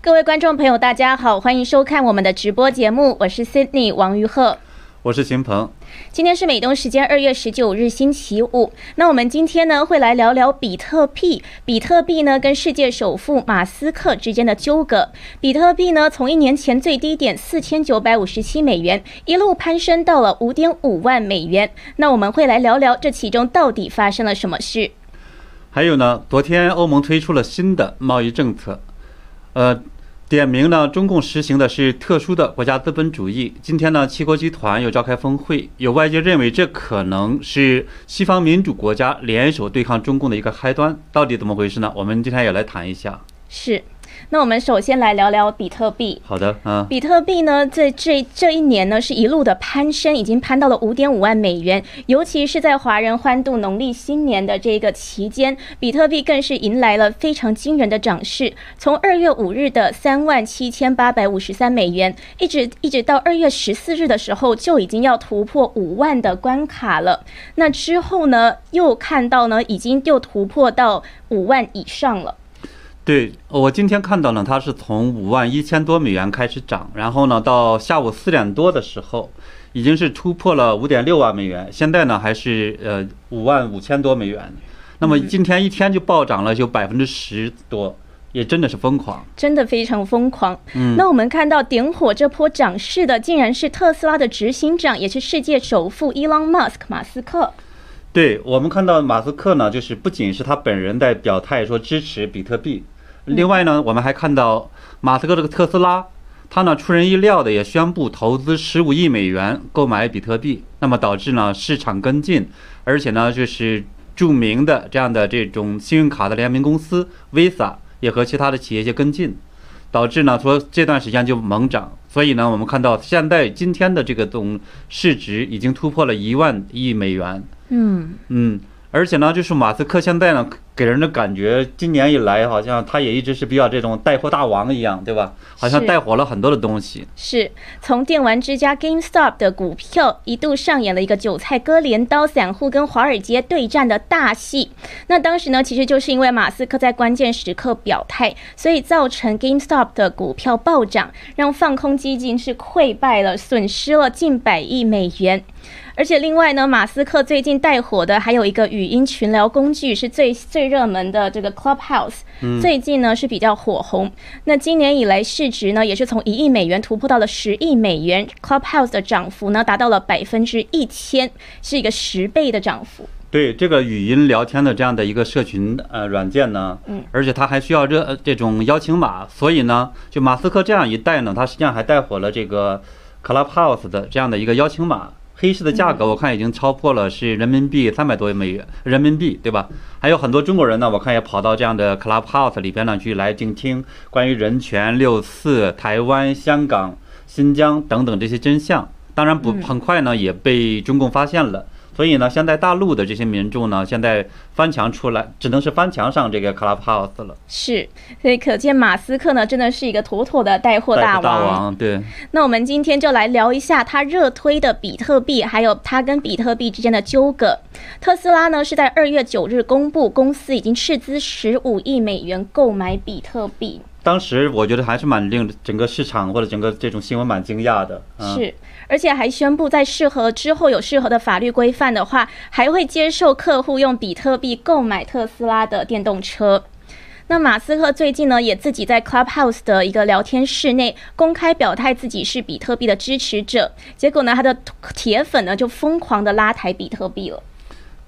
各位观众朋友，大家好，欢迎收看我们的直播节目，我是 Sydney 王于鹤。我是秦鹏，今天是美东时间二月十九日星期五。那我们今天呢会来聊聊比特币。比特币呢跟世界首富马斯克之间的纠葛。比特币呢从一年前最低点四千九百五十七美元，一路攀升到了五点五万美元。那我们会来聊聊这其中到底发生了什么事。还有呢，昨天欧盟推出了新的贸易政策，呃。点名呢，中共实行的是特殊的国家资本主义。今天呢，七国集团又召开峰会，有外界认为这可能是西方民主国家联手对抗中共的一个开端。到底怎么回事呢？我们今天也来谈一下。是。那我们首先来聊聊比特币。好的，嗯，比特币呢，在这这一年呢，是一路的攀升，已经攀到了五点五万美元。尤其是在华人欢度农历新年的这个期间，比特币更是迎来了非常惊人的涨势。从二月五日的三万七千八百五十三美元，一直一直到二月十四日的时候，就已经要突破五万的关卡了。那之后呢，又看到呢，已经又突破到五万以上了。对我今天看到呢，它是从五万一千多美元开始涨，然后呢，到下午四点多的时候，已经是突破了五点六万美元。现在呢，还是呃五万五千多美元。那么今天一天就暴涨了，就百分之十多，也真的是疯狂，真的非常疯狂。嗯，那我们看到点火这波涨势的，竟然是特斯拉的执行长，也是世界首富伊朗马斯克马斯克。对我们看到马斯克呢，就是不仅是他本人在表态说支持比特币。另外呢，我们还看到马斯克这个特斯拉，他呢出人意料的也宣布投资十五亿美元购买比特币，那么导致呢市场跟进，而且呢就是著名的这样的这种信用卡的联名公司 Visa 也和其他的企业一些跟进，导致呢说这段时间就猛涨，所以呢我们看到现在今天的这个总市值已经突破了一万亿美元。嗯嗯。而且呢，就是马斯克现在呢，给人的感觉，今年以来好像他也一直是比较这种带货大王一样，对吧？好像带火了很多的东西。是从电玩之家 GameStop 的股票一度上演了一个韭菜割镰刀，散户跟华尔街对战的大戏。那当时呢，其实就是因为马斯克在关键时刻表态，所以造成 GameStop 的股票暴涨，让放空基金是溃败了，损失了近百亿美元。而且另外呢，马斯克最近带火的还有一个语音群聊工具，是最最热门的这个 Clubhouse。最近呢是比较火红。那今年以来市值呢也是从一亿美元突破到了十亿美元。Clubhouse 的涨幅呢达到了百分之一千，是一个十倍的涨幅。对这个语音聊天的这样的一个社群呃软件呢，嗯，而且它还需要这这种邀请码，所以呢，就马斯克这样一带呢，它实际上还带火了这个 Clubhouse 的这样的一个邀请码。黑市的价格我看已经超破了，是人民币三百多美元人民币，对吧？还有很多中国人呢，我看也跑到这样的 Clubhouse 里边呢去来静听关于人权、六四、台湾、香港、新疆等等这些真相。当然不，很快呢也被中共发现了。所以呢，现在大陆的这些民众呢，现在翻墙出来，只能是翻墙上这个 Clubhouse 了。是，所以可见马斯克呢，真的是一个妥妥的带货大王。大王，对。那我们今天就来聊一下他热推的比特币，还有他跟比特币之间的纠葛。特斯拉呢，是在二月九日公布，公司已经斥资十五亿美元购买比特币。当时我觉得还是蛮令整个市场或者整个这种新闻蛮惊讶的。是。而且还宣布，在适合之后有适合的法律规范的话，还会接受客户用比特币购买特斯拉的电动车。那马斯克最近呢，也自己在 Clubhouse 的一个聊天室内公开表态自己是比特币的支持者，结果呢，他的铁粉呢就疯狂的拉抬比特币了。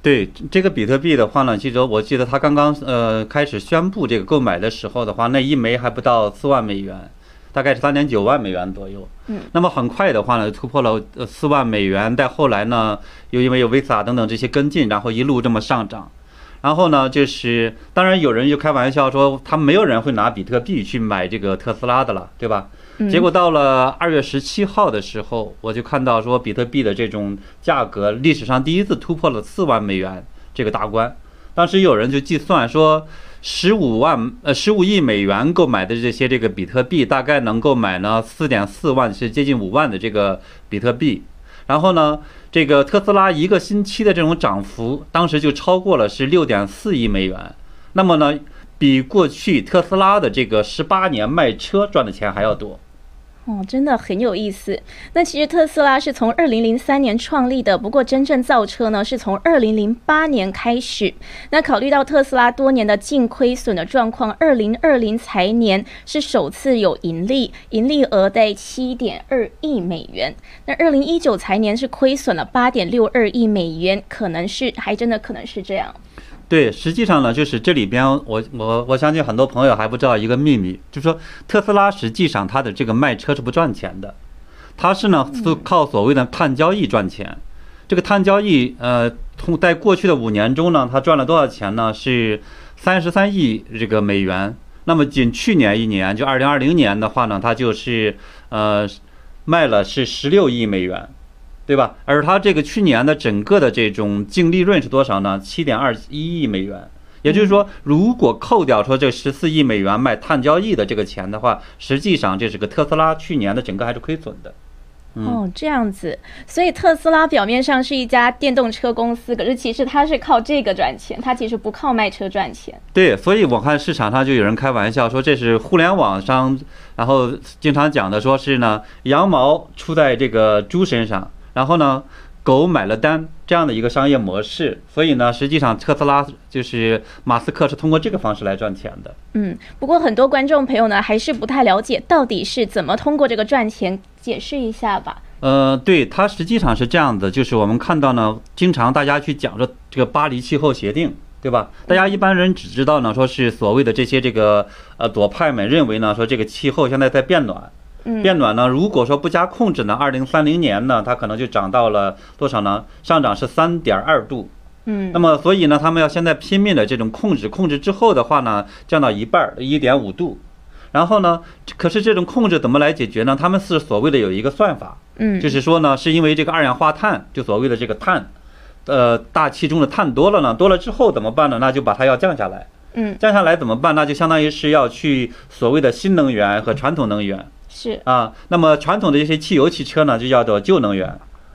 对这个比特币的话呢，其实我记得他刚刚呃开始宣布这个购买的时候的话，那一枚还不到四万美元。大概是三点九万美元左右，嗯，那么很快的话呢，突破了呃四万美元。再后来呢，又因为有 Visa 等等这些跟进，然后一路这么上涨。然后呢，就是当然有人就开玩笑说，他没有人会拿比特币去买这个特斯拉的了，对吧？结果到了二月十七号的时候，我就看到说，比特币的这种价格历史上第一次突破了四万美元这个大关。当时有人就计算说。十五万呃十五亿美元购买的这些这个比特币，大概能够买呢四点四万，是接近五万的这个比特币。然后呢，这个特斯拉一个星期的这种涨幅，当时就超过了是六点四亿美元。那么呢，比过去特斯拉的这个十八年卖车赚的钱还要多。哦，真的很有意思。那其实特斯拉是从二零零三年创立的，不过真正造车呢是从二零零八年开始。那考虑到特斯拉多年的净亏损的状况，二零二零财年是首次有盈利，盈利额在七点二亿美元。那二零一九财年是亏损了八点六二亿美元，可能是还真的可能是这样。对，实际上呢，就是这里边，我我我相信很多朋友还不知道一个秘密，就是说特斯拉实际上它的这个卖车是不赚钱的，它是呢是靠所谓的碳交易赚钱。这个碳交易，呃，通在过去的五年中呢，它赚了多少钱呢？是三十三亿这个美元。那么仅去年一年，就二零二零年的话呢，它就是呃卖了是十六亿美元。对吧？而它这个去年的整个的这种净利润是多少呢？七点二一亿美元。也就是说，如果扣掉说这十四亿美元卖碳交易的这个钱的话，实际上这是个特斯拉去年的整个还是亏损的。哦，这样子。所以特斯拉表面上是一家电动车公司，可是其实它是靠这个赚钱，它其实不靠卖车赚钱。对，所以我看市场上就有人开玩笑说，这是互联网上，然后经常讲的，说是呢羊毛出在这个猪身上。然后呢，狗买了单这样的一个商业模式，所以呢，实际上特斯拉就是马斯克是通过这个方式来赚钱的。嗯，不过很多观众朋友呢还是不太了解到底是怎么通过这个赚钱，解释一下吧。呃，对，它实际上是这样的，就是我们看到呢，经常大家去讲说这个巴黎气候协定，对吧？大家一般人只知道呢，说是所谓的这些这个呃左派们认为呢，说这个气候现在在变暖。变暖呢？如果说不加控制呢，二零三零年呢，它可能就涨到了多少呢？上涨是三点二度。嗯，那么所以呢，他们要现在拼命的这种控制，控制之后的话呢，降到一半儿，一点五度。然后呢，可是这种控制怎么来解决呢？他们是所谓的有一个算法，嗯，就是说呢，是因为这个二氧化碳，就所谓的这个碳，呃，大气中的碳多了呢，多了之后怎么办呢？那就把它要降下来。嗯，降下来怎么办？那就相当于是要去所谓的新能源和传统能源。是啊，那么传统的这些汽油汽车呢，就叫做旧能源，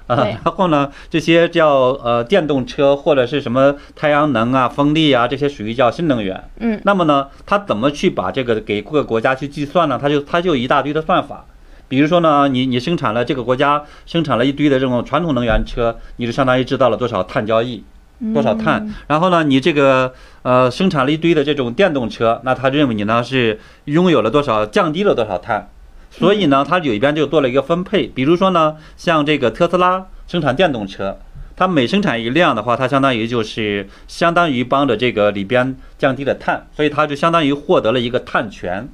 啊，然后呢，这些叫呃电动车或者是什么太阳能啊、风力啊，这些属于叫新能源。嗯，那么呢，它怎么去把这个给各个国家去计算呢？它就它就一大堆的算法，比如说呢，你你生产了这个国家生产了一堆的这种传统能源车，你就相当于制造了多少碳交易，多少碳。然后呢，你这个呃生产了一堆的这种电动车，那他认为你呢是拥有了多少，降低了多少碳。所以呢，它里边就做了一个分配。比如说呢，像这个特斯拉生产电动车，它每生产一辆的话，它相当于就是相当于帮着这个里边降低了碳，所以它就相当于获得了一个碳权。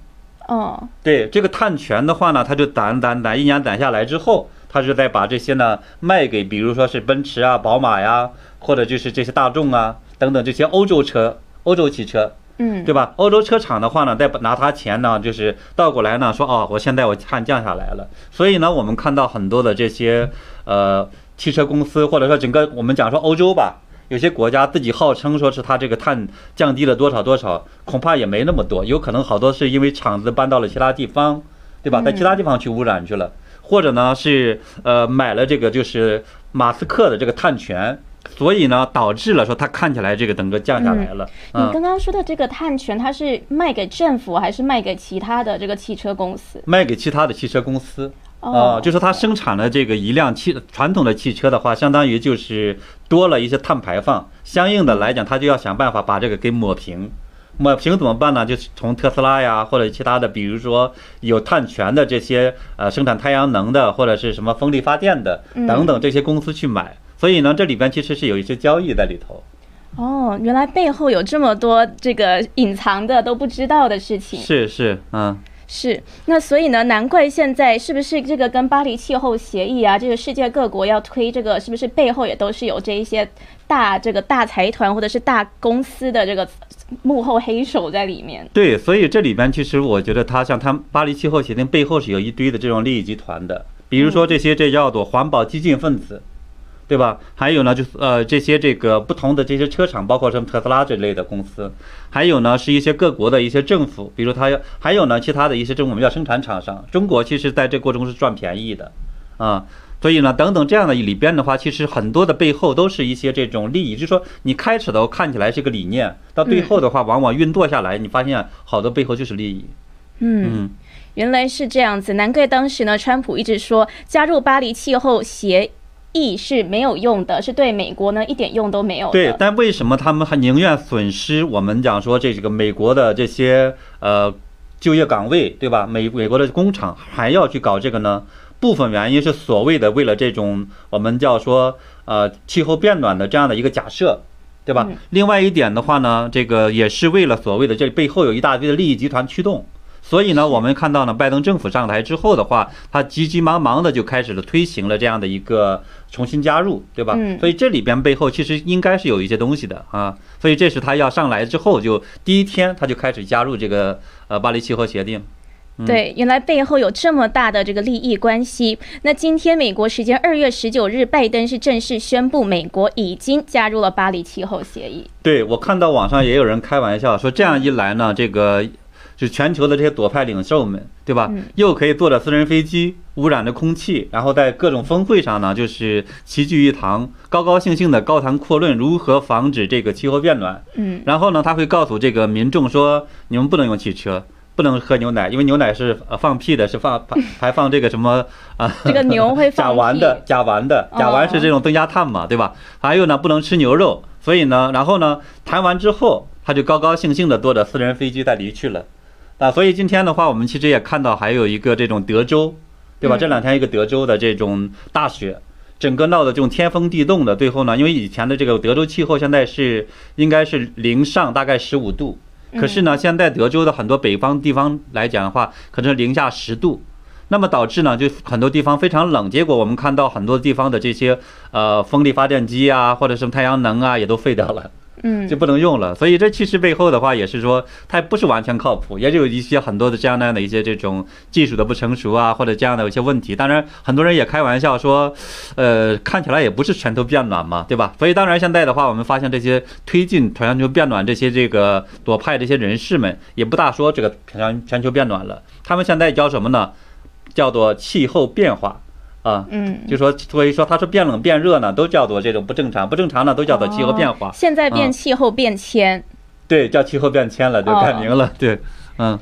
哦，对，这个碳权的话呢，它就攒攒攒，一年攒下来之后，它就再把这些呢卖给，比如说是奔驰啊、宝马呀，或者就是这些大众啊等等这些欧洲车、欧洲汽车。嗯，对吧？欧洲车厂的话呢，再拿他钱呢，就是倒过来呢，说哦，我现在我碳降下来了。所以呢，我们看到很多的这些呃汽车公司，或者说整个我们讲说欧洲吧，有些国家自己号称说是它这个碳降低了多少多少，恐怕也没那么多，有可能好多是因为厂子搬到了其他地方，对吧？在其他地方去污染去了，或者呢是呃买了这个就是马斯克的这个碳权。所以呢，导致了说它看起来这个整个降下来了。你刚刚说的这个碳权，它是卖给政府还是卖给其他的这个汽车公司？卖给其他的汽车公司啊，就是它生产了这个一辆汽传统的汽车的话，相当于就是多了一些碳排放，相应的来讲，它就要想办法把这个给抹平。抹平怎么办呢？就是从特斯拉呀，或者其他的，比如说有碳权的这些呃生产太阳能的，或者是什么风力发电的等等这些公司去买。所以呢，这里边其实是有一些交易在里头。哦，原来背后有这么多这个隐藏的都不知道的事情。是是，嗯，是。那所以呢，难怪现在是不是这个跟巴黎气候协议啊，这个世界各国要推这个，是不是背后也都是有这一些大这个大财团或者是大公司的这个幕后黑手在里面？对，所以这里边其实我觉得，它像它巴黎气候协定背后是有一堆的这种利益集团的，比如说这些这叫做环保激进分子。对吧？还有呢，就是呃，这些这个不同的这些车厂，包括什么特斯拉这类的公司，还有呢，是一些各国的一些政府，比如它要，还有呢，其他的一些这种我们叫生产厂商。中国其实在这过程中是赚便宜的，啊，所以呢，等等这样的里边的话，其实很多的背后都是一些这种利益，就是说你开始的看起来是个理念，到最后的话，往往运作下来，你发现好多背后就是利益。嗯，原来是这样子，难怪当时呢，川普一直说加入巴黎气候协议是没有用的，是对美国呢一点用都没有。对，但为什么他们还宁愿损失我们讲说这个美国的这些呃就业岗位，对吧？美美国的工厂还要去搞这个呢？部分原因是所谓的为了这种我们叫说呃气候变暖的这样的一个假设，对吧？另外一点的话呢，这个也是为了所谓的这背后有一大堆的利益集团驱动。所以呢，我们看到呢，拜登政府上台之后的话，他急急忙忙的就开始了推行了这样的一个重新加入，对吧？所以这里边背后其实应该是有一些东西的啊。所以这是他要上来之后就第一天他就开始加入这个呃巴黎气候协定。对，原来背后有这么大的这个利益关系。那今天美国时间二月十九日，拜登是正式宣布美国已经加入了巴黎气候协议。对我看到网上也有人开玩笑说，这样一来呢，这个。就全球的这些左派领袖们，对吧？又可以坐着私人飞机，污染着空气，然后在各种峰会上呢，就是齐聚一堂，高高兴兴的高谈阔论如何防止这个气候变暖。嗯，然后呢，他会告诉这个民众说，你们不能用汽车，不能喝牛奶，因为牛奶是呃放屁的，是放排排放这个什么 啊？这个牛会 甲烷的，甲烷的，甲烷是这种增加碳嘛，对吧？还有呢，不能吃牛肉。所以呢，然后呢，谈完之后，他就高高兴兴的坐着私人飞机再离去了。啊，所以今天的话，我们其实也看到还有一个这种德州，对吧？这两天一个德州的这种大雪，整个闹的这种天封地动的。最后呢，因为以前的这个德州气候现在是应该是零上大概十五度，可是呢，现在德州的很多北方地方来讲的话，可能零下十度，那么导致呢，就很多地方非常冷。结果我们看到很多地方的这些呃风力发电机啊，或者什么太阳能啊，也都废掉了。嗯，就不能用了，所以这其实背后的话也是说，它不是完全靠谱，也有一些很多的这样那样的一些这种技术的不成熟啊，或者这样的一些问题。当然，很多人也开玩笑说，呃，看起来也不是全球变暖嘛，对吧？所以当然现在的话，我们发现这些推进全球变暖这些这个左派这些人士们，也不大说这个全全球变暖了，他们现在叫什么呢？叫做气候变化。啊，嗯，就说所以说，它是变冷变热呢，都叫做这种不正常，不正常呢，都叫做气候变化。现在变气候变迁，对，叫气候变迁了，就改名了，对，嗯。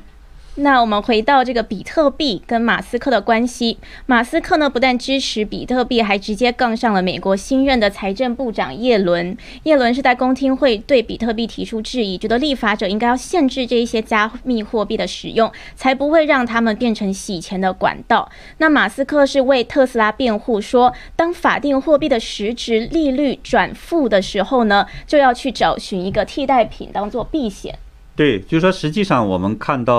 那我们回到这个比特币跟马斯克的关系，马斯克呢不但支持比特币，还直接杠上了美国新任的财政部长耶伦。耶伦是在公听会对比特币提出质疑，觉得立法者应该要限制这一些加密货币的使用，才不会让他们变成洗钱的管道。那马斯克是为特斯拉辩护，说当法定货币的实质利率转负的时候呢，就要去找寻一个替代品当做避险。对，就是说，实际上我们看到，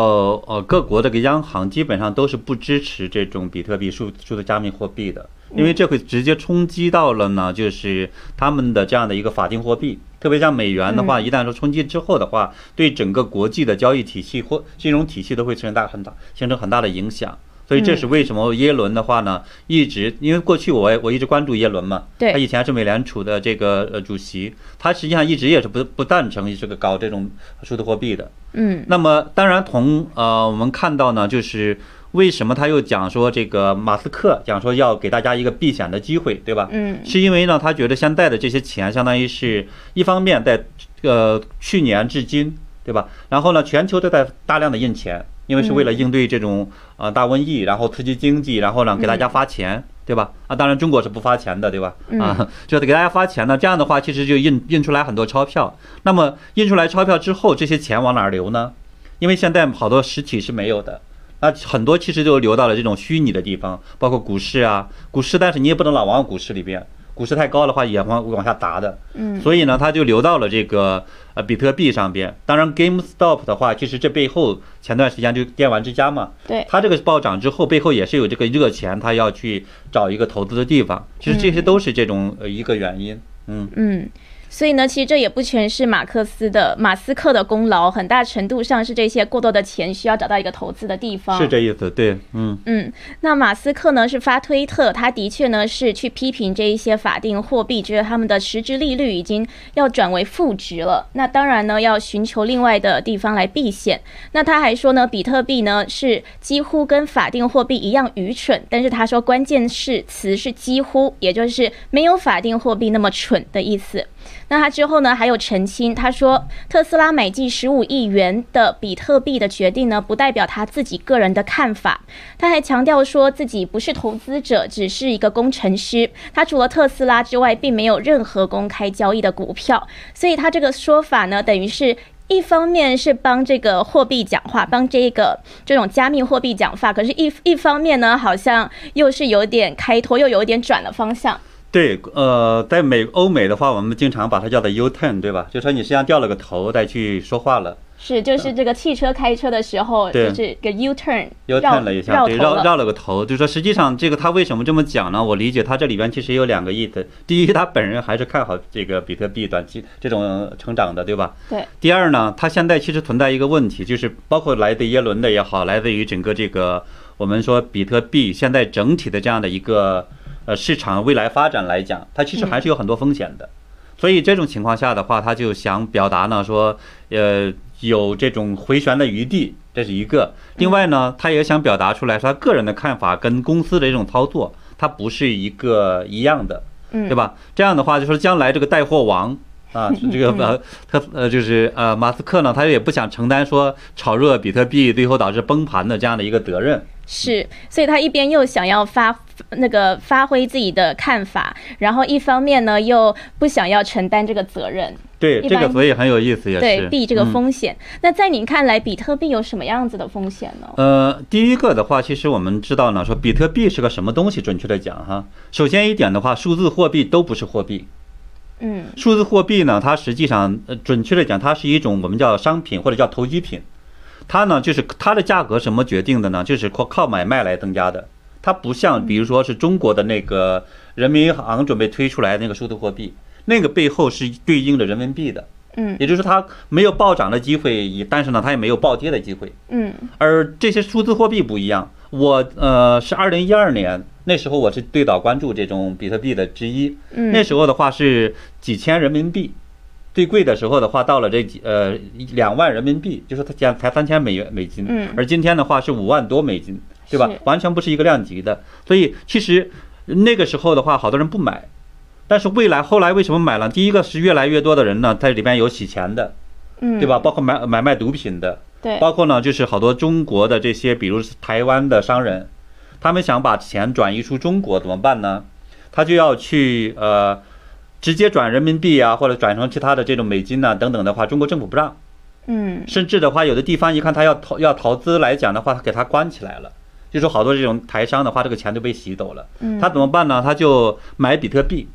呃，各国这个央行基本上都是不支持这种比特币数数字加密货币的，因为这会直接冲击到了呢，就是他们的这样的一个法定货币，特别像美元的话，一旦说冲击之后的话，对整个国际的交易体系或金融体系都会形成大很大形成很大的影响。所以这是为什么耶伦的话呢，一直因为过去我我一直关注耶伦嘛，他以前是美联储的这个呃主席，他实际上一直也是不不赞成这个搞这种数字货币的。嗯，那么当然同呃我们看到呢，就是为什么他又讲说这个马斯克讲说要给大家一个避险的机会，对吧？嗯，是因为呢他觉得现在的这些钱相当于是一方面在呃去年至今，对吧？然后呢全球都在大量的印钱。因为是为了应对这种呃大瘟疫，然后刺激经济，然后呢给大家发钱，对吧？啊，当然中国是不发钱的，对吧？啊，就是给大家发钱呢，这样的话其实就印印出来很多钞票。那么印出来钞票之后，这些钱往哪儿流呢？因为现在好多实体是没有的，那很多其实就流到了这种虚拟的地方，包括股市啊，股市，但是你也不能老往股市里边。股市太高的话，也往往下砸的，嗯，所以呢，它就流到了这个呃比特币上边。当然，GameStop 的话，其实这背后前段时间就电玩之家嘛，对，它这个暴涨之后，背后也是有这个热钱，它要去找一个投资的地方。其实这些都是这种呃一个原因，嗯。嗯。所以呢，其实这也不全是马克思的马斯克的功劳，很大程度上是这些过多的钱需要找到一个投资的地方。是这意思，对，嗯嗯。那马斯克呢是发推特，他的确呢是去批评这一些法定货币，觉得他们的实质利率已经要转为负值了。那当然呢，要寻求另外的地方来避险。那他还说呢，比特币呢是几乎跟法定货币一样愚蠢，但是他说关键是词是几乎，也就是没有法定货币那么蠢的意思。那他之后呢？还有澄清，他说特斯拉买进十五亿元的比特币的决定呢，不代表他自己个人的看法。他还强调说自己不是投资者，只是一个工程师。他除了特斯拉之外，并没有任何公开交易的股票。所以他这个说法呢，等于是一方面是帮这个货币讲话，帮这个这种加密货币讲话，可是一一方面呢，好像又是有点开脱，又有点转了方向。对，呃，在美欧美的话，我们经常把它叫做 U turn，对吧？就说你实际上掉了个头再去说话了。是，就是这个汽车开车的时候，就是个 U turn，U turn 了一下，对，绕绕了个头。就说实际上这个他为什么这么讲呢？我理解他这里边其实有两个意思。第一，他本人还是看好这个比特币短期这种成长的，对吧？对。第二呢，他现在其实存在一个问题，就是包括来自耶伦的也好，来自于整个这个我们说比特币现在整体的这样的一个。呃，市场未来发展来讲，它其实还是有很多风险的，所以这种情况下的话，他就想表达呢，说，呃，有这种回旋的余地，这是一个。另外呢，他也想表达出来，说他个人的看法跟公司的这种操作，它不是一个一样的，对吧？这样的话，就说将来这个带货王啊，这个呃，特呃，就是呃，马斯克呢，他也不想承担说炒热比特币最后导致崩盘的这样的一个责任。是，所以他一边又想要发那个发挥自己的看法，然后一方面呢又不想要承担这个责任。对，这个所以很有意思，也是对避这个风险。那在您看来，比特币有什么样子的风险呢？呃，第一个的话，其实我们知道呢，说比特币是个什么东西？准确的讲，哈，首先一点的话，数字货币都不是货币。嗯，数字货币呢，它实际上，呃，准确的讲，它是一种我们叫商品或者叫投机品。它呢，就是它的价格什么决定的呢？就是靠靠买卖来增加的。它不像，比如说是中国的那个人民银行准备推出来那个数字货币，那个背后是对应着人民币的。嗯，也就是说它没有暴涨的机会，但是呢，它也没有暴跌的机会。嗯，而这些数字货币不一样。我呃是二零一二年那时候，我是最早关注这种比特币的之一。嗯，那时候的话是几千人民币。最贵的时候的话，到了这几呃两万人民币，就是它才才三千美元美金，嗯，而今天的话是五万多美金，对吧？完全不是一个量级的。所以其实那个时候的话，好多人不买，但是未来后来为什么买了？第一个是越来越多的人呢，在里边有洗钱的，嗯，对吧？包括买买卖毒品的，对，包括呢就是好多中国的这些，比如台湾的商人，他们想把钱转移出中国怎么办呢？他就要去呃。直接转人民币啊，或者转成其他的这种美金呐等等的话，中国政府不让。嗯，甚至的话，有的地方一看他要投要投资来讲的话，他给他关起来了。就说好多这种台商的话，这个钱都被洗走了。嗯，他怎么办呢？他就买比特币，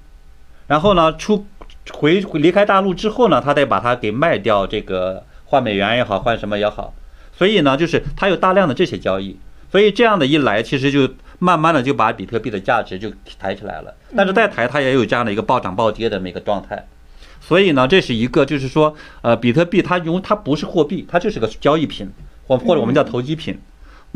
然后呢出回离开大陆之后呢，他再把它给卖掉，这个换美元也好，换什么也好。所以呢，就是他有大量的这些交易。所以这样的一来，其实就。慢慢的就把比特币的价值就抬起来了，但是再抬它也有这样的一个暴涨暴跌的这么一个状态，所以呢，这是一个就是说，呃，比特币它因为它不是货币，它就是个交易品，或或者我们叫投机品。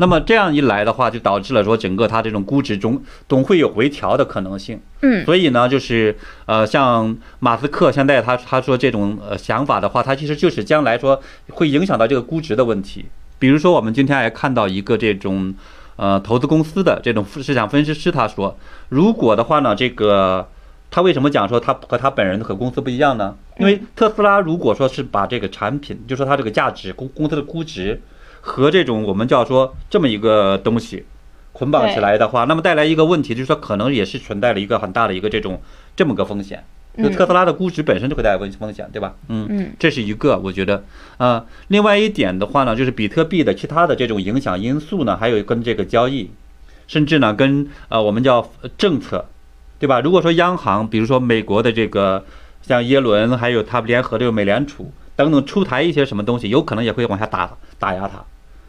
那么这样一来的话，就导致了说整个它这种估值中总会有回调的可能性。嗯，所以呢，就是呃，像马斯克现在他他说这种呃想法的话，他其实就是将来说会影响到这个估值的问题。比如说我们今天还看到一个这种。呃，投资公司的这种市场分析师他说，如果的话呢，这个他为什么讲说他和他本人和公司不一样呢？因为特斯拉如果说是把这个产品，就说它这个价值公公司的估值和这种我们叫说这么一个东西捆绑起来的话，那么带来一个问题就是说，可能也是存在了一个很大的一个这种这么个风险。就特斯拉的估值本身就会带来风风险，对吧？嗯嗯，这是一个，我觉得，呃，另外一点的话呢，就是比特币的其他的这种影响因素呢，还有跟这个交易，甚至呢跟呃我们叫政策，对吧？如果说央行，比如说美国的这个像耶伦，还有他联合这个美联储等等出台一些什么东西，有可能也会往下打打压它。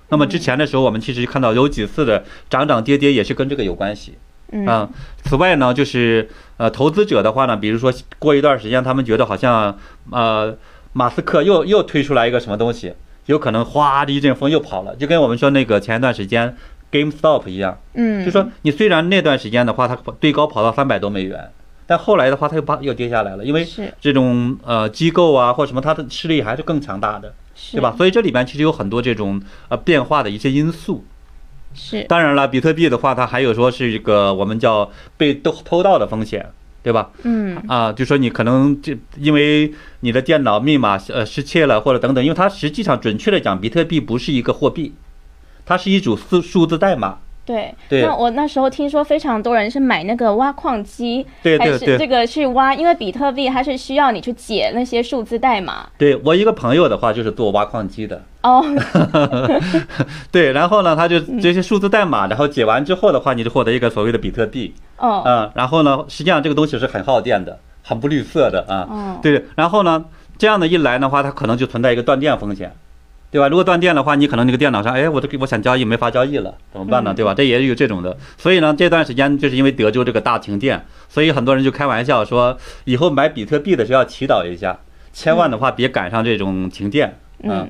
那么之前的时候，我们其实看到有几次的涨涨跌跌也是跟这个有关系。嗯啊，此外呢，就是呃，投资者的话呢，比如说过一段时间，他们觉得好像呃，马斯克又又推出来一个什么东西，有可能哗的一阵风又跑了，就跟我们说那个前一段时间 GameStop 一样，嗯，就说你虽然那段时间的话，它最高跑到三百多美元，但后来的话，它又把又跌下来了，因为是这种呃机构啊或什么，它的势力还是更强大的，是对吧？？所以这里边其实有很多这种呃变化的一些因素。是，当然了，比特币的话，它还有说是一个我们叫被偷偷盗的风险，对吧？嗯啊，就说你可能这因为你的电脑密码呃失窃了或者等等，因为它实际上准确的讲，比特币不是一个货币，它是一组数数字代码。对。对。那我那时候听说非常多人是买那个挖矿机，还对对对是这个去挖，因为比特币它是需要你去解那些数字代码。对我一个朋友的话，就是做挖矿机的，哦，对，然后呢，他就这些数字代码，然后解完之后的话，你就获得一个所谓的比特币，哦，嗯，然后呢，实际上这个东西是很耗电的，很不绿色的啊，哦，对，然后呢，这样的一来的话，它可能就存在一个断电风险，对吧？如果断电的话，你可能那个电脑上，哎，我这个我想交易没法交易了，怎么办呢？嗯对吧？这也有这种的，所以呢，这段时间就是因为德州这个大停电，所以很多人就开玩笑说，以后买比特币的时候要祈祷一下，千万的话别赶上这种停电，嗯。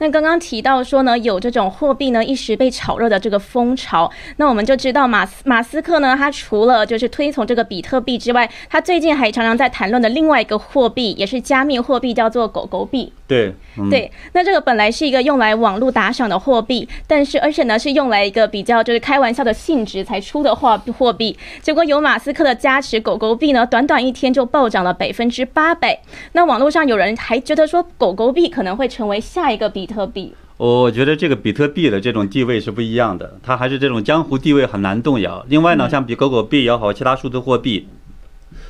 那刚刚提到说呢，有这种货币呢一时被炒热的这个风潮，那我们就知道马斯马斯克呢，他除了就是推崇这个比特币之外，他最近还常常在谈论的另外一个货币，也是加密货币，叫做狗狗币。对，嗯、对，那这个本来是一个用来网络打赏的货币，但是而且呢是用来一个比较就是开玩笑的性质才出的货货币，结果有马斯克的加持，狗狗币呢短短一天就暴涨了百分之八百。那网络上有人还觉得说狗狗币可能会成为下一个比特币。我觉得这个比特币的这种地位是不一样的，它还是这种江湖地位很难动摇。另外呢，嗯像比狗狗币也好，其他数字货币，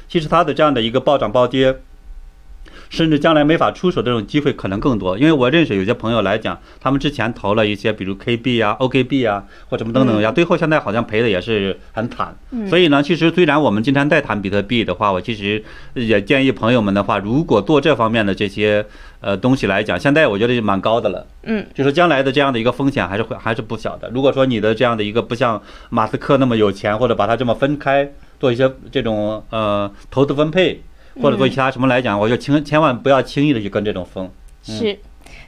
其实它的这样的一个暴涨暴跌，甚至将来没法出手这种机会可能更多。因为我认识有些朋友来讲，他们之前投了一些，比如 KB 啊、OKB 啊或什么等等呀，最后现在好像赔的也是很惨。嗯所以呢，其实虽然我们经常在谈比特币的话，我其实也建议朋友们的话，如果做这方面的这些呃东西来讲，现在我觉得是蛮高的了。嗯，就是将来的这样的一个风险还是会还是不小的。如果说你的这样的一个不像马斯克那么有钱，或者把它这么分开做一些这种呃投资分配，或者做其他什么来讲，我就千千万不要轻易的去跟这种风。是。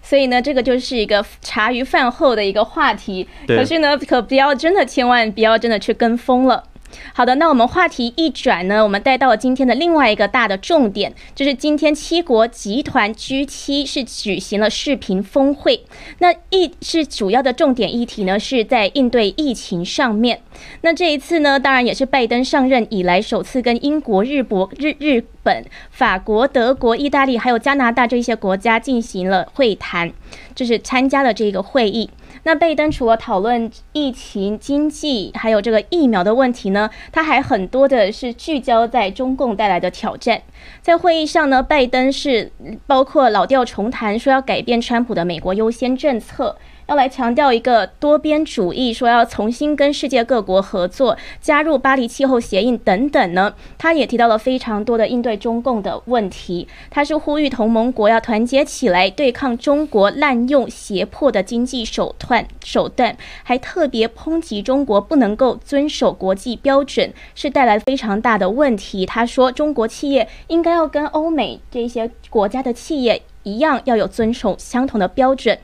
所以呢，这个就是一个茶余饭后的一个话题。对可是呢，可不要真的，千万不要真的去跟风了。好的，那我们话题一转呢，我们带到了今天的另外一个大的重点，就是今天七国集团 G7 是举行了视频峰会。那一是主要的重点议题呢，是在应对疫情上面。那这一次呢，当然也是拜登上任以来首次跟英国、日博、日日本、法国、德国、意大利还有加拿大这些国家进行了会谈，就是参加了这个会议。那拜登除了讨论疫情、经济，还有这个疫苗的问题呢，他还很多的是聚焦在中共带来的挑战。在会议上呢，拜登是包括老调重弹，说要改变川普的美国优先政策。要来强调一个多边主义，说要重新跟世界各国合作，加入巴黎气候协议等等呢。他也提到了非常多的应对中共的问题，他是呼吁同盟国要团结起来对抗中国滥用胁迫的经济手段手段，还特别抨击中国不能够遵守国际标准，是带来非常大的问题。他说，中国企业应该要跟欧美这些国家的企业。一样要有遵守相同的标准。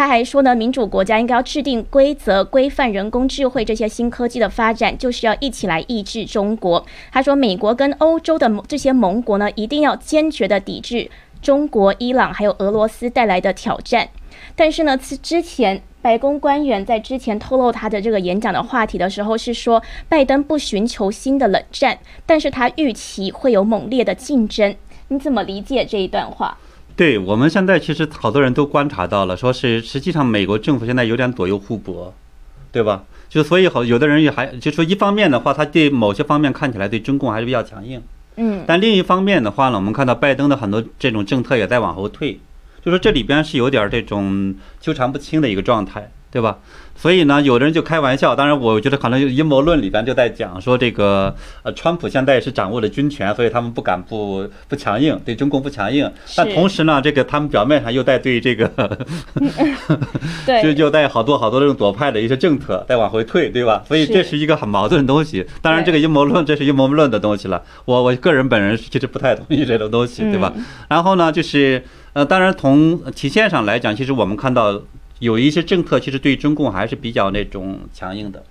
他还说呢，民主国家应该要制定规则，规范人工智慧这些新科技的发展，就是要一起来抑制中国。他说，美国跟欧洲的这些盟国呢，一定要坚决的抵制中国、伊朗还有俄罗斯带来的挑战。但是呢，之前白宫官员在之前透露他的这个演讲的话题的时候，是说拜登不寻求新的冷战，但是他预期会有猛烈的竞争。你怎么理解这一段话？对我们现在其实好多人都观察到了，说是实际上美国政府现在有点左右互搏，对吧？就所以好有的人也还就说一方面的话，他对某些方面看起来对中共还是比较强硬，嗯，但另一方面的话呢，我们看到拜登的很多这种政策也在往后退，就说这里边是有点这种纠缠不清的一个状态，对吧？所以呢，有的人就开玩笑，当然我觉得可能阴谋论里边就在讲说这个呃，川普现在是掌握了军权，所以他们不敢不不强硬，对中共不强硬。但同时呢，这个他们表面上又在对这个 对，就就带好多好多这种左派的一些政策在往回退，对吧？所以这是一个很矛盾的东西。当然，这个阴谋论这是阴谋论的东西了。我我个人本人其实不太同意这种东西，对吧？然后呢，就是呃，当然从体现上来讲，其实我们看到。有一些政策其实对中共还是比较那种强硬的，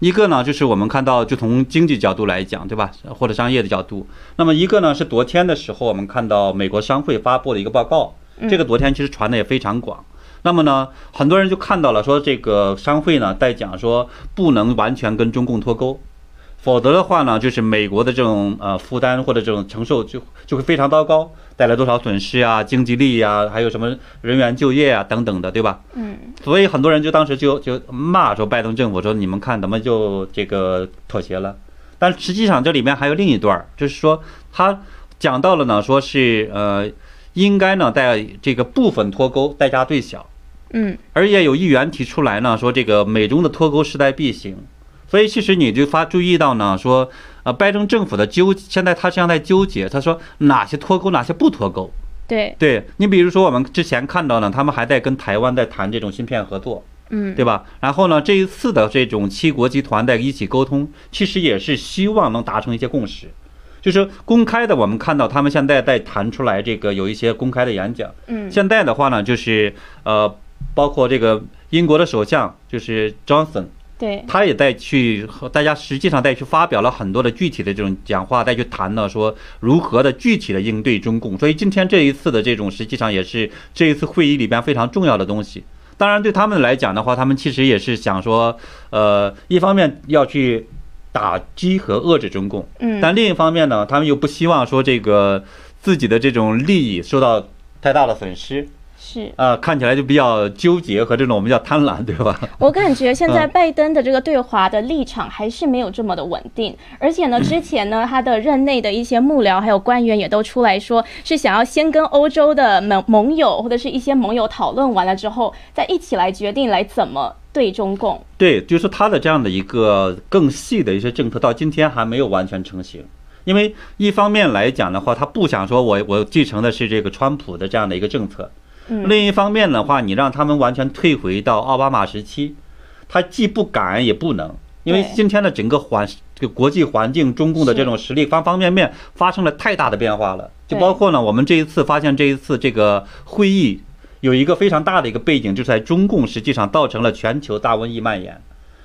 一个呢就是我们看到就从经济角度来讲，对吧？或者商业的角度，那么一个呢是昨天的时候我们看到美国商会发布的一个报告，这个昨天其实传的也非常广。那么呢，很多人就看到了说这个商会呢在讲说不能完全跟中共脱钩。否则的话呢，就是美国的这种呃负担或者这种承受就就会非常糟糕，带来多少损失啊、经济利益啊，还有什么人员就业啊等等的，对吧？嗯。所以很多人就当时就就骂说拜登政府说你们看怎么就这个妥协了？但实际上这里面还有另一段，就是说他讲到了呢，说是呃应该呢在这个部分脱钩代价最小。嗯。而也有议员提出来呢，说这个美中的脱钩势在必行。所以其实你就发注意到呢，说，呃，拜登政府的纠，现在他实际上在纠结，他说哪些脱钩，哪些不脱钩。对，对你比如说我们之前看到呢，他们还在跟台湾在谈这种芯片合作，嗯，对吧？然后呢，这一次的这种七国集团在一起沟通，其实也是希望能达成一些共识，就是公开的，我们看到他们现在在谈出来这个有一些公开的演讲，嗯，现在的话呢，就是呃，包括这个英国的首相就是 Johnson。对，他也在去和大家实际上在去发表了很多的具体的这种讲话，再去谈呢，说如何的具体的应对中共。所以今天这一次的这种实际上也是这一次会议里边非常重要的东西。当然对他们来讲的话，他们其实也是想说，呃，一方面要去打击和遏制中共，嗯，但另一方面呢，他们又不希望说这个自己的这种利益受到太大的损失。是啊，看起来就比较纠结和这种我们叫贪婪，对吧？我感觉现在拜登的这个对华的立场还是没有这么的稳定，而且呢，之前呢，他的任内的一些幕僚还有官员也都出来说，是想要先跟欧洲的盟盟友或者是一些盟友讨论完了之后，再一起来决定来怎么对中共。对，就是他的这样的一个更细的一些政策，到今天还没有完全成型。因为一方面来讲的话，他不想说我我继承的是这个川普的这样的一个政策。另一方面的话，你让他们完全退回到奥巴马时期，他既不敢也不能，因为今天的整个环这个国际环境，中共的这种实力方方面面发生了太大的变化了。就包括呢，我们这一次发现这一次这个会议有一个非常大的一个背景，就是在中共实际上造成了全球大瘟疫蔓延。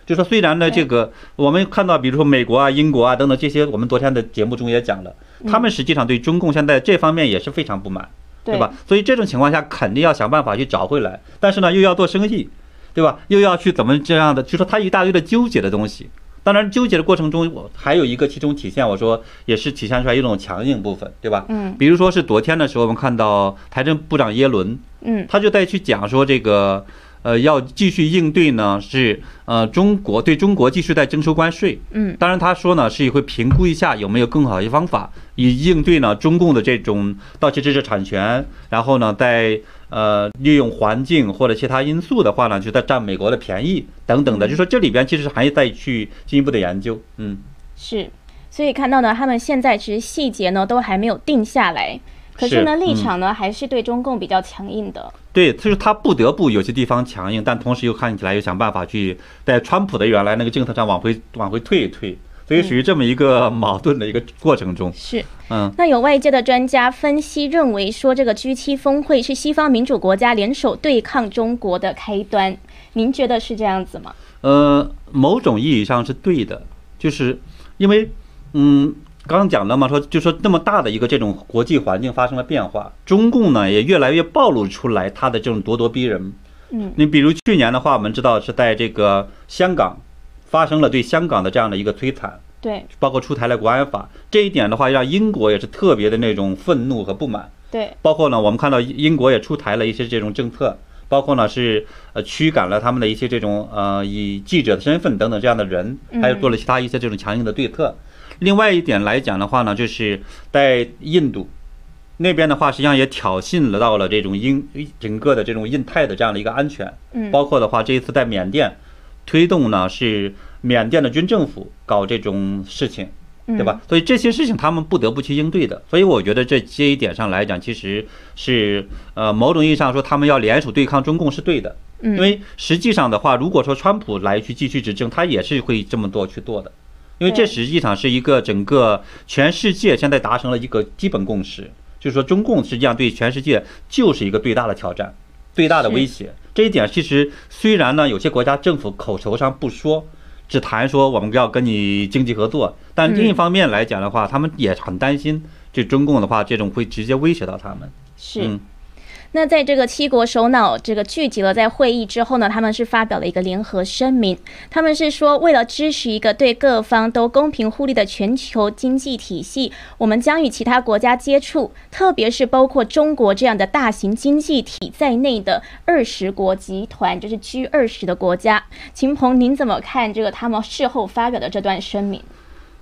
就说虽然呢，这个我们看到，比如说美国啊、英国啊等等这些，我们昨天的节目中也讲了，他们实际上对中共现在这方面也是非常不满。对吧？所以这种情况下肯定要想办法去找回来，但是呢，又要做生意，对吧？又要去怎么这样的？就说他一大堆的纠结的东西。当然，纠结的过程中，我还有一个其中体现，我说也是体现出来一种强硬部分，对吧？嗯。比如说是昨天的时候，我们看到财政部长耶伦，嗯，他就在去讲说这个。呃，要继续应对呢，是呃，中国对中国继续在征收关税。嗯，当然他说呢，是会评估一下有没有更好的方法，以应对呢中共的这种盗窃知识产权，然后呢，在呃利用环境或者其他因素的话呢，就在占美国的便宜等等的，就说这里边其实还在去进一步的研究。嗯，是，所以看到呢，他们现在其实细节呢都还没有定下来。可是呢，立场呢还是对中共比较强硬的。对，就是他不得不有些地方强硬，但同时又看起来又想办法去在川普的原来那个政策上往回往回退一退，所以属于这么一个矛盾的一个过程中。是，嗯。那有外界的专家分析认为说，这个 G7 峰会是西方民主国家联手对抗中国的开端。您觉得是这样子吗？呃，某种意义上是对的，就是因为，嗯。刚刚讲了嘛，说就说那么大的一个这种国际环境发生了变化，中共呢也越来越暴露出来他的这种咄咄逼人。嗯，你比如去年的话，我们知道是在这个香港发生了对香港的这样的一个摧残，对，包括出台了国安法，这一点的话让英国也是特别的那种愤怒和不满。对，包括呢，我们看到英国也出台了一些这种政策，包括呢是呃驱赶了他们的一些这种呃以记者的身份等等这样的人，还有做了其他一些这种强硬的对策。另外一点来讲的话呢，就是在印度那边的话，实际上也挑衅了到了这种印整个的这种印太的这样的一个安全。嗯，包括的话，这一次在缅甸推动呢是缅甸的军政府搞这种事情，对吧？所以这些事情他们不得不去应对的。所以我觉得这这一点上来讲，其实是呃某种意义上说他们要联手对抗中共是对的。因为实际上的话，如果说川普来去继续执政，他也是会这么做去做的。因为这实际上是一个整个全世界现在达成了一个基本共识，就是说中共实际上对全世界就是一个最大的挑战、最大的威胁。这一点其实虽然呢，有些国家政府口头上不说，只谈说我们要跟你经济合作，但另一方面来讲的话，他们也很担心这中共的话，这种会直接威胁到他们。是。那在这个七国首脑这个聚集了在会议之后呢，他们是发表了一个联合声明。他们是说，为了支持一个对各方都公平互利的全球经济体系，我们将与其他国家接触，特别是包括中国这样的大型经济体在内的二十国集团，就是 G 二十的国家。秦鹏，您怎么看这个他们事后发表的这段声明？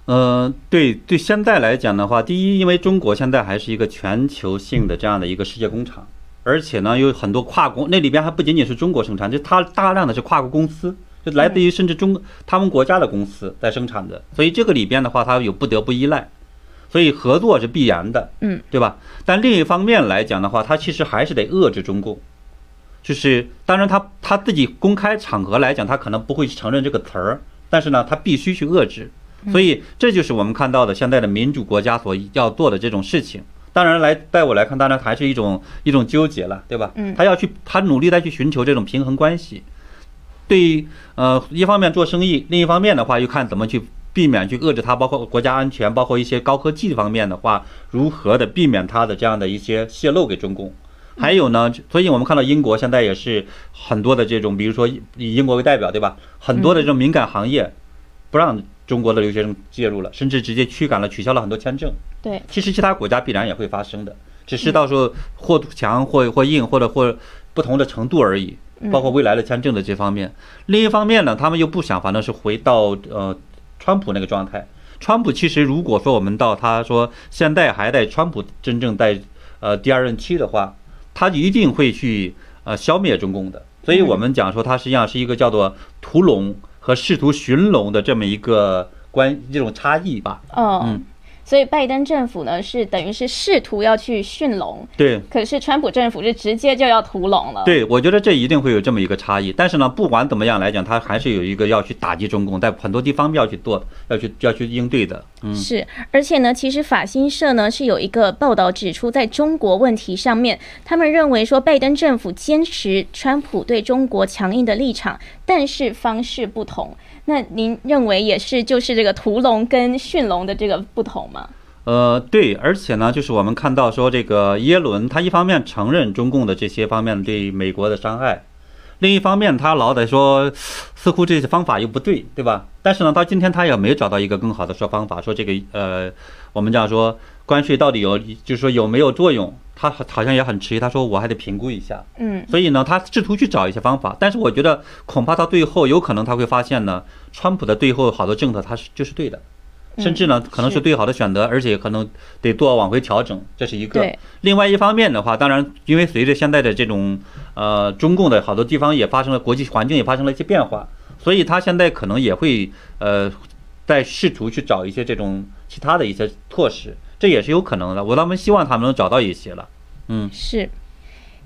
呃，对对，现在来讲的话，第一，因为中国现在还是一个全球性的这样的一个世界工厂。而且呢，有很多跨国，那里边还不仅仅是中国生产，就它大量的是跨国公司，就来自于甚至中他们国家的公司在生产的，所以这个里边的话，它有不得不依赖，所以合作是必然的，嗯，对吧？但另一方面来讲的话，它其实还是得遏制中共，就是当然他他自己公开场合来讲，他可能不会承认这个词儿，但是呢，他必须去遏制，所以这就是我们看到的现在的民主国家所要做的这种事情。当然，来在我来看，当然还是一种一种纠结了，对吧？嗯，他要去，他努力在去寻求这种平衡关系。对，呃，一方面做生意，另一方面的话，又看怎么去避免去遏制它，包括国家安全，包括一些高科技方面的话，如何的避免它的这样的一些泄露给中共。还有呢，所以我们看到英国现在也是很多的这种，比如说以英国为代表，对吧？很多的这种敏感行业不让。中国的留学生介入了，甚至直接驱赶了，取消了很多签证。对，其实其他国家必然也会发生的，只是到时候或强或或硬或者或不同的程度而已。包括未来的签证的这方面。另一方面呢，他们又不想，反正是回到呃川普那个状态。川普其实如果说我们到他说现在还在川普真正在呃第二任期的话，他一定会去呃消灭中共的。所以我们讲说他实际上是一个叫做屠龙。和试图寻龙的这么一个关这种差异吧。嗯。所以拜登政府呢是等于是试图要去驯龙，对。可是川普政府是直接就要屠龙了。对，我觉得这一定会有这么一个差异。但是呢，不管怎么样来讲，他还是有一个要去打击中共，在很多地方要去做，要去要去应对的。嗯，是。而且呢，其实法新社呢是有一个报道指出，在中国问题上面，他们认为说拜登政府坚持川普对中国强硬的立场，但是方式不同。那您认为也是就是这个屠龙跟驯龙的这个不同吗？呃，对，而且呢，就是我们看到说这个耶伦，他一方面承认中共的这些方面对美国的伤害，另一方面他老得说，似乎这些方法又不对，对吧？但是呢，到今天他也没找到一个更好的说方法，说这个呃，我们讲说关税到底有，就是说有没有作用？他好像也很迟疑，他说我还得评估一下。嗯，所以呢，他试图去找一些方法，但是我觉得恐怕到最后有可能他会发现呢，川普的最后好多政策他是就是对的，甚至呢可能是最好的选择，而且可能得做往回调整，这是一个。另外一方面的话，当然因为随着现在的这种呃中共的好多地方也发生了国际环境也发生了一些变化，所以他现在可能也会呃在试图去找一些这种其他的一些措施。这也是有可能的，我倒们希望他们能找到一些了。嗯，是。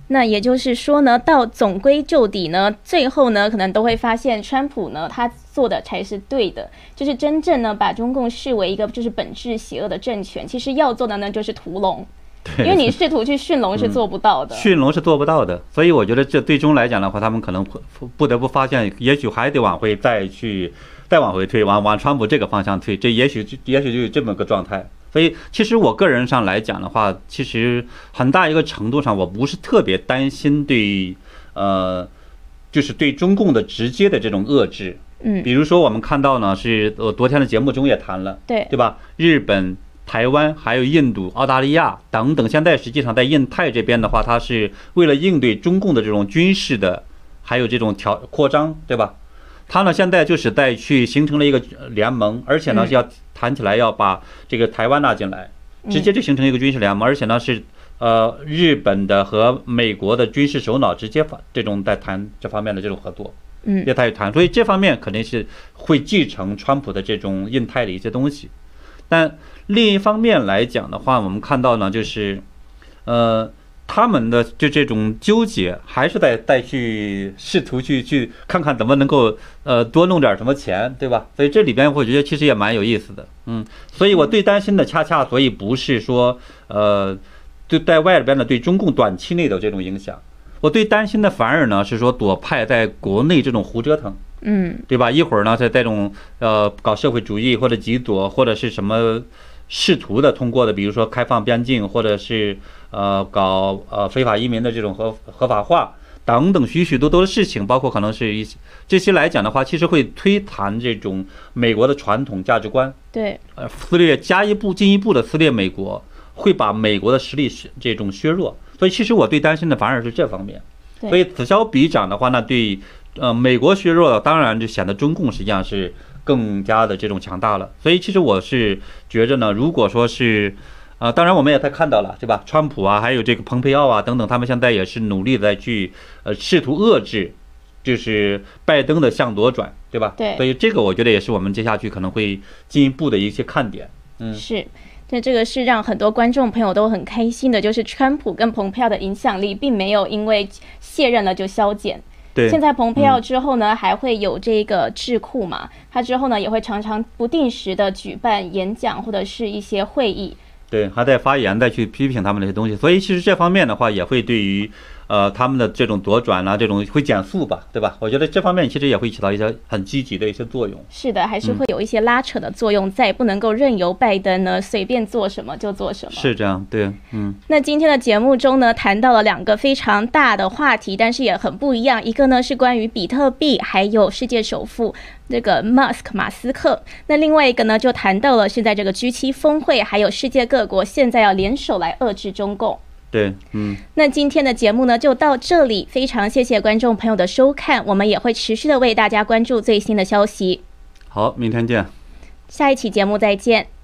那也就是说呢，到总归就底呢，最后呢，可能都会发现川普呢，他做的才是对的，就是真正呢，把中共视为一个就是本质邪恶的政权。其实要做的呢，就是屠龙。对，因为你试图去驯龙是做不到的。驯龙是做不到的，所以我觉得这最终来讲的话，他们可能不得不发现，也许还得往回再去。再往回推，往往川普这个方向推，这也许就也许就有这么个状态。所以，其实我个人上来讲的话，其实很大一个程度上，我不是特别担心对，呃，就是对中共的直接的这种遏制。嗯，比如说我们看到呢，是呃昨天的节目中也谈了，对对吧？日本、台湾还有印度、澳大利亚等等，现在实际上在印太这边的话，它是为了应对中共的这种军事的，还有这种调扩张，对吧？它呢，现在就是在去形成了一个联盟，而且呢，要谈起来要把这个台湾纳进来，直接就形成一个军事联盟，而且呢是呃日本的和美国的军事首脑直接发这种在谈这方面的这种合作，嗯。越谈越谈，所以这方面肯定是会继承川普的这种印太的一些东西。但另一方面来讲的话，我们看到呢，就是，呃，他们的就这种纠结，还是在再去试图去去看看怎么能够呃多弄点什么钱，对吧？所以这里边我觉得其实也蛮有意思的，嗯。所以我最担心的恰恰所以不是说呃对在外边的对中共短期内的这种影响，我最担心的反而呢是说左派在国内这种胡折腾。嗯对吧？一会儿呢，在这种呃搞社会主义或者极左或者是什么试图的通过的，比如说开放边境，或者是呃搞呃非法移民的这种合合法化等等许许多多的事情，包括可能是一些这些来讲的话，其实会推弹这种美国的传统价值观，对，呃撕裂加一步进一步的撕裂美国，会把美国的实力是这种削弱。所以其实我最担心的反而是这方面。所以此消彼长的话，那对呃美国削弱了，当然就显得中共实际上是更加的这种强大了。所以其实我是觉着呢，如果说是啊、当然我们也在看到了，对吧？川普啊，还有这个蓬佩奥啊等等，他们现在也是努力在去呃试图遏制。就是拜登的向左转，对吧？对所以这个我觉得也是我们接下去可能会进一步的一些看点。嗯，是。那这个是让很多观众朋友都很开心的，就是川普跟蓬佩奥的影响力并没有因为卸任了就消减。对。现在蓬佩奥之后呢，还会有这个智库嘛，他之后呢也会常常不定时的举办演讲或者是一些会议。对，还在发言，再去批评他们那些东西，所以其实这方面的话，也会对于呃他们的这种左转啊，这种会减速吧，对吧？我觉得这方面其实也会起到一些很积极的一些作用。是的，还是会有一些拉扯的作用在，不能够任由拜登呢随便做什么就做什么。是这样，对，嗯，那今天的节目中呢，谈到了两个非常大的话题，但是也很不一样。一个呢是关于比特币，还有世界首富这个 Musk 马斯克。那另外一个呢，就谈到了现在这个 G7 峰会，还有世界各国现在要联手来遏制中共。对，嗯，那今天的节目呢就到这里，非常谢谢观众朋友的收看，我们也会持续的为大家关注最新的消息。好，明天见。下一期节目再见。